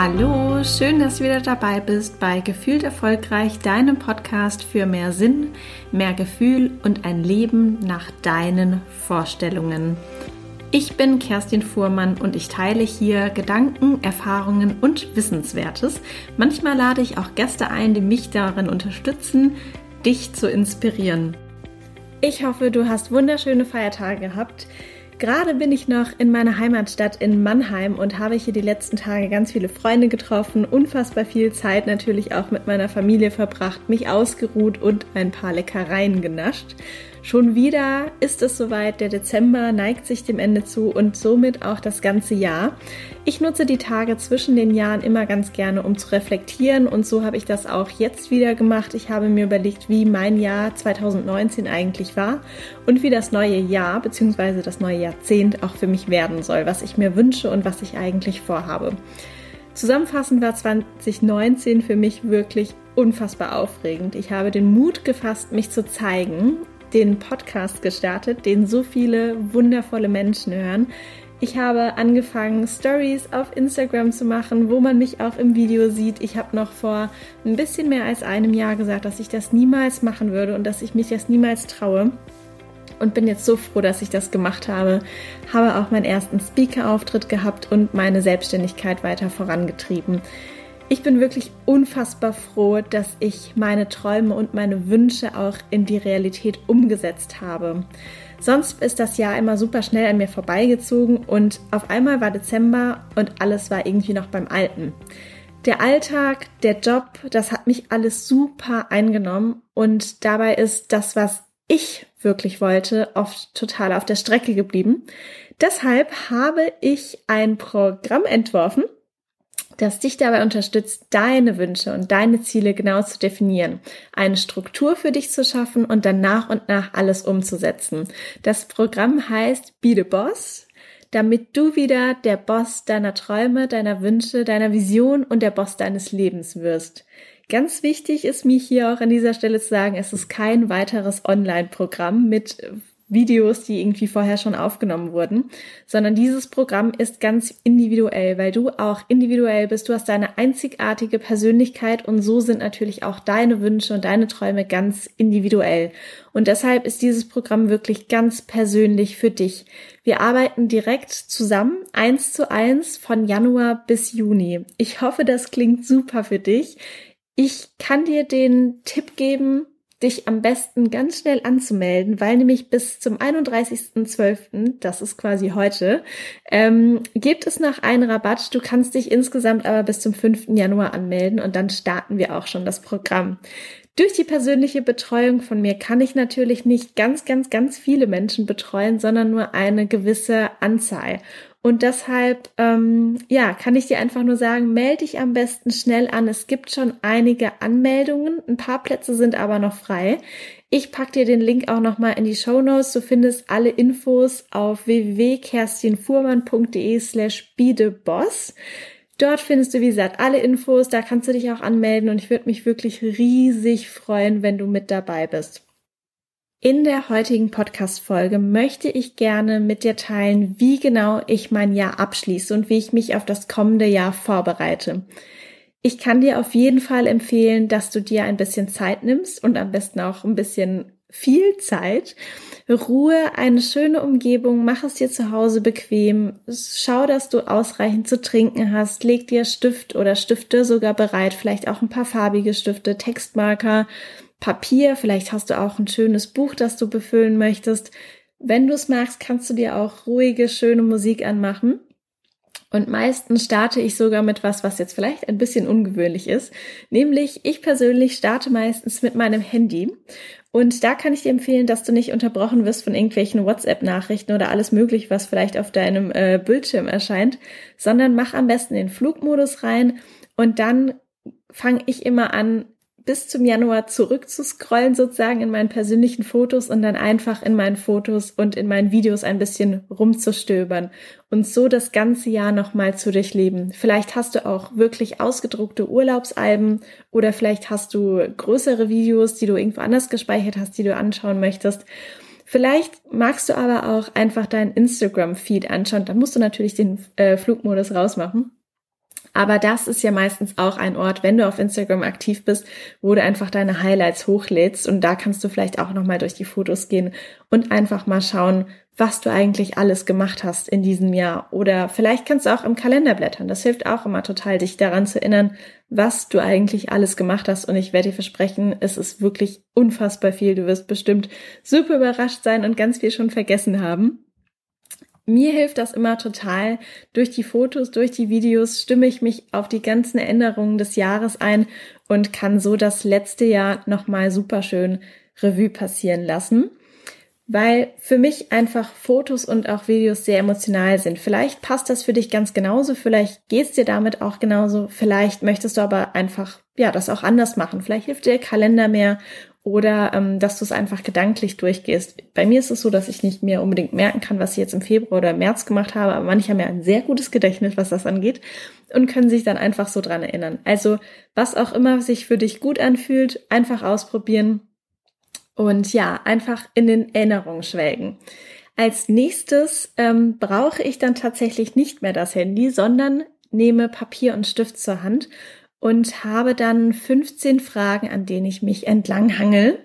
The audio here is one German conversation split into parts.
Hallo, schön, dass du wieder dabei bist bei Gefühlt Erfolgreich, deinem Podcast für mehr Sinn, mehr Gefühl und ein Leben nach deinen Vorstellungen. Ich bin Kerstin Fuhrmann und ich teile hier Gedanken, Erfahrungen und Wissenswertes. Manchmal lade ich auch Gäste ein, die mich darin unterstützen, dich zu inspirieren. Ich hoffe, du hast wunderschöne Feiertage gehabt. Gerade bin ich noch in meiner Heimatstadt in Mannheim und habe hier die letzten Tage ganz viele Freunde getroffen, unfassbar viel Zeit natürlich auch mit meiner Familie verbracht, mich ausgeruht und ein paar Leckereien genascht. Schon wieder ist es soweit, der Dezember neigt sich dem Ende zu und somit auch das ganze Jahr. Ich nutze die Tage zwischen den Jahren immer ganz gerne, um zu reflektieren und so habe ich das auch jetzt wieder gemacht. Ich habe mir überlegt, wie mein Jahr 2019 eigentlich war und wie das neue Jahr bzw. das neue Jahrzehnt auch für mich werden soll, was ich mir wünsche und was ich eigentlich vorhabe. Zusammenfassend war 2019 für mich wirklich unfassbar aufregend. Ich habe den Mut gefasst, mich zu zeigen den Podcast gestartet, den so viele wundervolle Menschen hören. Ich habe angefangen, Stories auf Instagram zu machen, wo man mich auch im Video sieht. Ich habe noch vor ein bisschen mehr als einem Jahr gesagt, dass ich das niemals machen würde und dass ich mich das niemals traue. Und bin jetzt so froh, dass ich das gemacht habe. Habe auch meinen ersten Speaker-Auftritt gehabt und meine Selbstständigkeit weiter vorangetrieben. Ich bin wirklich unfassbar froh, dass ich meine Träume und meine Wünsche auch in die Realität umgesetzt habe. Sonst ist das Jahr immer super schnell an mir vorbeigezogen und auf einmal war Dezember und alles war irgendwie noch beim Alten. Der Alltag, der Job, das hat mich alles super eingenommen und dabei ist das, was ich wirklich wollte, oft total auf der Strecke geblieben. Deshalb habe ich ein Programm entworfen, das dich dabei unterstützt, deine Wünsche und deine Ziele genau zu definieren, eine Struktur für dich zu schaffen und dann nach und nach alles umzusetzen. Das Programm heißt Be the Boss, damit du wieder der Boss deiner Träume, deiner Wünsche, deiner Vision und der Boss deines Lebens wirst. Ganz wichtig ist mir hier auch an dieser Stelle zu sagen, es ist kein weiteres Online-Programm mit Videos, die irgendwie vorher schon aufgenommen wurden, sondern dieses Programm ist ganz individuell, weil du auch individuell bist. Du hast deine einzigartige Persönlichkeit und so sind natürlich auch deine Wünsche und deine Träume ganz individuell. Und deshalb ist dieses Programm wirklich ganz persönlich für dich. Wir arbeiten direkt zusammen, eins zu eins, von Januar bis Juni. Ich hoffe, das klingt super für dich. Ich kann dir den Tipp geben, dich am besten ganz schnell anzumelden, weil nämlich bis zum 31.12., das ist quasi heute, ähm, gibt es noch einen Rabatt. Du kannst dich insgesamt aber bis zum 5. Januar anmelden und dann starten wir auch schon das Programm. Durch die persönliche Betreuung von mir kann ich natürlich nicht ganz, ganz, ganz viele Menschen betreuen, sondern nur eine gewisse Anzahl. Und deshalb, ähm, ja, kann ich dir einfach nur sagen, melde dich am besten schnell an. Es gibt schon einige Anmeldungen, ein paar Plätze sind aber noch frei. Ich pack dir den Link auch nochmal in die Show Notes. Du findest alle Infos auf www.kerstinfuhrmann.de slash boss. Dort findest du, wie gesagt, alle Infos. Da kannst du dich auch anmelden und ich würde mich wirklich riesig freuen, wenn du mit dabei bist. In der heutigen Podcast-Folge möchte ich gerne mit dir teilen, wie genau ich mein Jahr abschließe und wie ich mich auf das kommende Jahr vorbereite. Ich kann dir auf jeden Fall empfehlen, dass du dir ein bisschen Zeit nimmst und am besten auch ein bisschen viel Zeit. Ruhe, eine schöne Umgebung, mach es dir zu Hause bequem, schau, dass du ausreichend zu trinken hast, leg dir Stift oder Stifte sogar bereit, vielleicht auch ein paar farbige Stifte, Textmarker, Papier, vielleicht hast du auch ein schönes Buch, das du befüllen möchtest. Wenn du es magst, kannst du dir auch ruhige, schöne Musik anmachen. Und meistens starte ich sogar mit was, was jetzt vielleicht ein bisschen ungewöhnlich ist. Nämlich, ich persönlich starte meistens mit meinem Handy. Und da kann ich dir empfehlen, dass du nicht unterbrochen wirst von irgendwelchen WhatsApp-Nachrichten oder alles mögliche, was vielleicht auf deinem äh, Bildschirm erscheint, sondern mach am besten den Flugmodus rein und dann fange ich immer an, bis zum Januar zurückzuscrollen sozusagen in meinen persönlichen Fotos und dann einfach in meinen Fotos und in meinen Videos ein bisschen rumzustöbern und so das ganze Jahr nochmal zu durchleben. Vielleicht hast du auch wirklich ausgedruckte Urlaubsalben oder vielleicht hast du größere Videos, die du irgendwo anders gespeichert hast, die du anschauen möchtest. Vielleicht magst du aber auch einfach deinen Instagram-Feed anschauen. Da musst du natürlich den äh, Flugmodus rausmachen. Aber das ist ja meistens auch ein Ort, wenn du auf Instagram aktiv bist, wo du einfach deine Highlights hochlädst und da kannst du vielleicht auch nochmal durch die Fotos gehen und einfach mal schauen, was du eigentlich alles gemacht hast in diesem Jahr. Oder vielleicht kannst du auch im Kalender blättern. Das hilft auch immer total, dich daran zu erinnern, was du eigentlich alles gemacht hast. Und ich werde dir versprechen, es ist wirklich unfassbar viel. Du wirst bestimmt super überrascht sein und ganz viel schon vergessen haben. Mir hilft das immer total. Durch die Fotos, durch die Videos stimme ich mich auf die ganzen Erinnerungen des Jahres ein und kann so das letzte Jahr nochmal super schön Revue passieren lassen. Weil für mich einfach Fotos und auch Videos sehr emotional sind. Vielleicht passt das für dich ganz genauso, vielleicht geht's dir damit auch genauso, vielleicht möchtest du aber einfach, ja, das auch anders machen. Vielleicht hilft dir der Kalender mehr oder ähm, dass du es einfach gedanklich durchgehst. Bei mir ist es so, dass ich nicht mehr unbedingt merken kann, was ich jetzt im Februar oder März gemacht habe, aber manche haben ja ein sehr gutes Gedächtnis, was das angeht und können sich dann einfach so dran erinnern. Also was auch immer sich für dich gut anfühlt, einfach ausprobieren und ja, einfach in den Erinnerungen schwelgen. Als nächstes ähm, brauche ich dann tatsächlich nicht mehr das Handy, sondern nehme Papier und Stift zur Hand und habe dann 15 Fragen, an denen ich mich entlang hangel.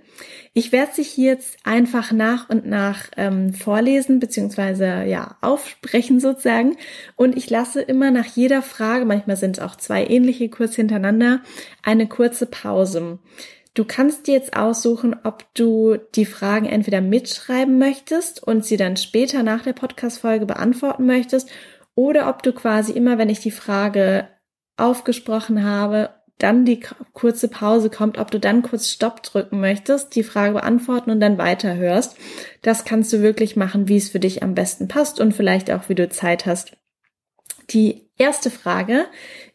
Ich werde sie jetzt einfach nach und nach ähm, vorlesen beziehungsweise ja aufsprechen sozusagen und ich lasse immer nach jeder Frage, manchmal sind es auch zwei ähnliche kurz hintereinander, eine kurze Pause. Du kannst dir jetzt aussuchen, ob du die Fragen entweder mitschreiben möchtest und sie dann später nach der Podcast-Folge beantworten möchtest oder ob du quasi immer, wenn ich die Frage aufgesprochen habe, dann die kurze Pause kommt, ob du dann kurz Stopp drücken möchtest, die Frage beantworten und dann weiterhörst. Das kannst du wirklich machen, wie es für dich am besten passt und vielleicht auch, wie du Zeit hast. Die erste Frage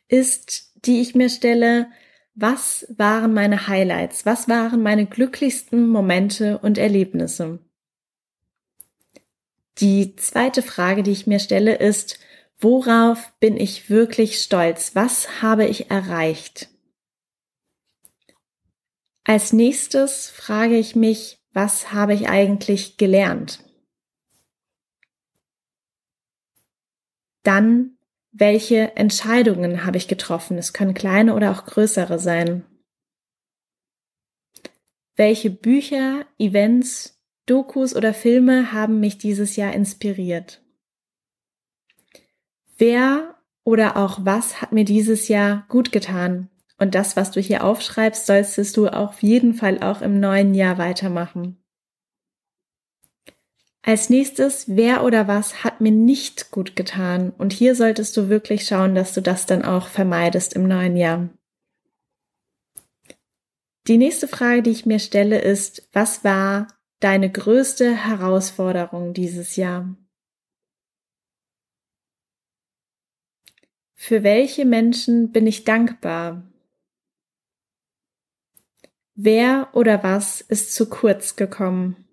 ist, die ich mir stelle, was waren meine Highlights? Was waren meine glücklichsten Momente und Erlebnisse? Die zweite Frage, die ich mir stelle, ist, Worauf bin ich wirklich stolz? Was habe ich erreicht? Als nächstes frage ich mich, was habe ich eigentlich gelernt? Dann, welche Entscheidungen habe ich getroffen? Es können kleine oder auch größere sein. Welche Bücher, Events, Dokus oder Filme haben mich dieses Jahr inspiriert? Wer oder auch was hat mir dieses Jahr gut getan? Und das, was du hier aufschreibst, solltest du auf jeden Fall auch im neuen Jahr weitermachen. Als nächstes, wer oder was hat mir nicht gut getan? Und hier solltest du wirklich schauen, dass du das dann auch vermeidest im neuen Jahr. Die nächste Frage, die ich mir stelle, ist, was war deine größte Herausforderung dieses Jahr? Für welche Menschen bin ich dankbar? Wer oder was ist zu kurz gekommen?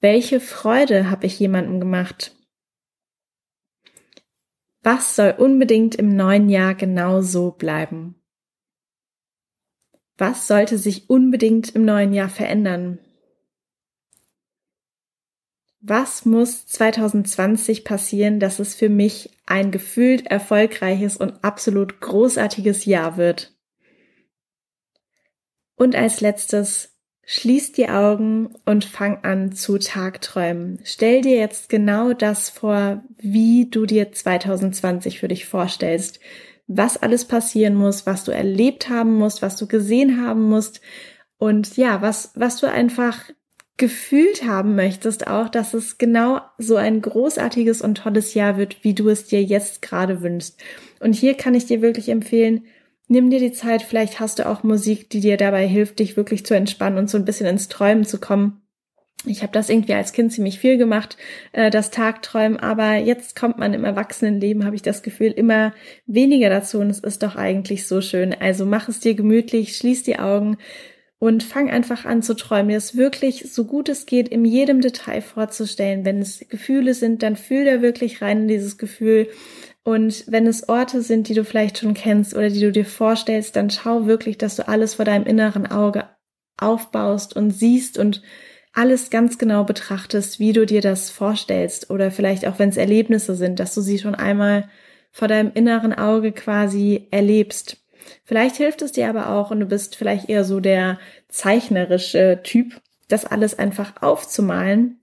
Welche Freude habe ich jemandem gemacht? Was soll unbedingt im neuen Jahr genau so bleiben? Was sollte sich unbedingt im neuen Jahr verändern? Was muss 2020 passieren, dass es für mich ein gefühlt erfolgreiches und absolut großartiges Jahr wird? Und als letztes, schließ die Augen und fang an zu Tagträumen. Stell dir jetzt genau das vor, wie du dir 2020 für dich vorstellst, was alles passieren muss, was du erlebt haben musst, was du gesehen haben musst und ja, was, was du einfach gefühlt haben möchtest auch, dass es genau so ein großartiges und tolles Jahr wird, wie du es dir jetzt gerade wünschst. Und hier kann ich dir wirklich empfehlen, nimm dir die Zeit, vielleicht hast du auch Musik, die dir dabei hilft, dich wirklich zu entspannen und so ein bisschen ins Träumen zu kommen. Ich habe das irgendwie als Kind ziemlich viel gemacht, äh, das Tagträumen, aber jetzt kommt man im Erwachsenenleben, habe ich das Gefühl, immer weniger dazu und es ist doch eigentlich so schön. Also mach es dir gemütlich, schließ die Augen, und fang einfach an zu träumen, dir es wirklich so gut es geht in jedem Detail vorzustellen. Wenn es Gefühle sind, dann fühl da wirklich rein in dieses Gefühl. Und wenn es Orte sind, die du vielleicht schon kennst oder die du dir vorstellst, dann schau wirklich, dass du alles vor deinem inneren Auge aufbaust und siehst und alles ganz genau betrachtest, wie du dir das vorstellst. Oder vielleicht auch, wenn es Erlebnisse sind, dass du sie schon einmal vor deinem inneren Auge quasi erlebst. Vielleicht hilft es dir aber auch und du bist vielleicht eher so der zeichnerische Typ, das alles einfach aufzumalen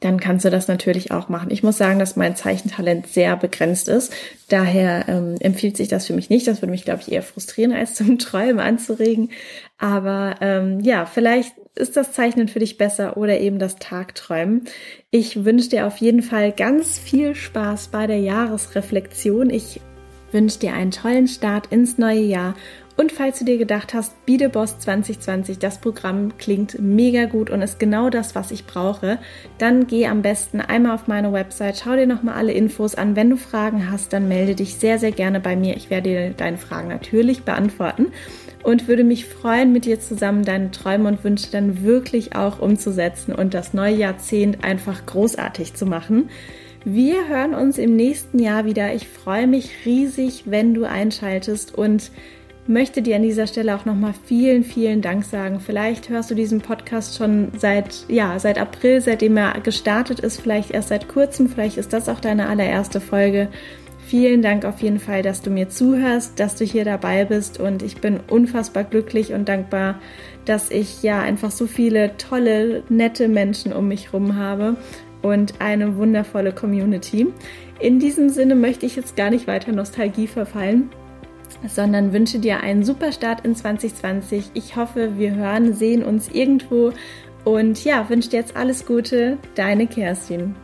dann kannst du das natürlich auch machen. Ich muss sagen, dass mein Zeichentalent sehr begrenzt ist. Daher ähm, empfiehlt sich das für mich nicht. Das würde mich, glaube ich, eher frustrieren, als zum Träumen anzuregen. Aber ähm, ja, vielleicht ist das Zeichnen für dich besser oder eben das Tagträumen. Ich wünsche dir auf jeden Fall ganz viel Spaß bei der Jahresreflexion. Ich wünsche dir einen tollen Start ins neue Jahr und falls du dir gedacht hast, Biedeboss 2020, das Programm klingt mega gut und ist genau das, was ich brauche, dann geh am besten einmal auf meine Website, schau dir nochmal alle Infos an. Wenn du Fragen hast, dann melde dich sehr, sehr gerne bei mir. Ich werde dir deine Fragen natürlich beantworten und würde mich freuen, mit dir zusammen deine Träume und Wünsche dann wirklich auch umzusetzen und das neue Jahrzehnt einfach großartig zu machen. Wir hören uns im nächsten Jahr wieder. Ich freue mich riesig, wenn du einschaltest und möchte dir an dieser Stelle auch nochmal vielen, vielen Dank sagen. Vielleicht hörst du diesen Podcast schon seit, ja, seit April, seitdem er gestartet ist, vielleicht erst seit kurzem, vielleicht ist das auch deine allererste Folge. Vielen Dank auf jeden Fall, dass du mir zuhörst, dass du hier dabei bist und ich bin unfassbar glücklich und dankbar, dass ich ja einfach so viele tolle, nette Menschen um mich herum habe und eine wundervolle Community. In diesem Sinne möchte ich jetzt gar nicht weiter Nostalgie verfallen sondern wünsche dir einen super Start in 2020. Ich hoffe, wir hören, sehen uns irgendwo und ja, wünsche dir jetzt alles Gute, deine Kerstin.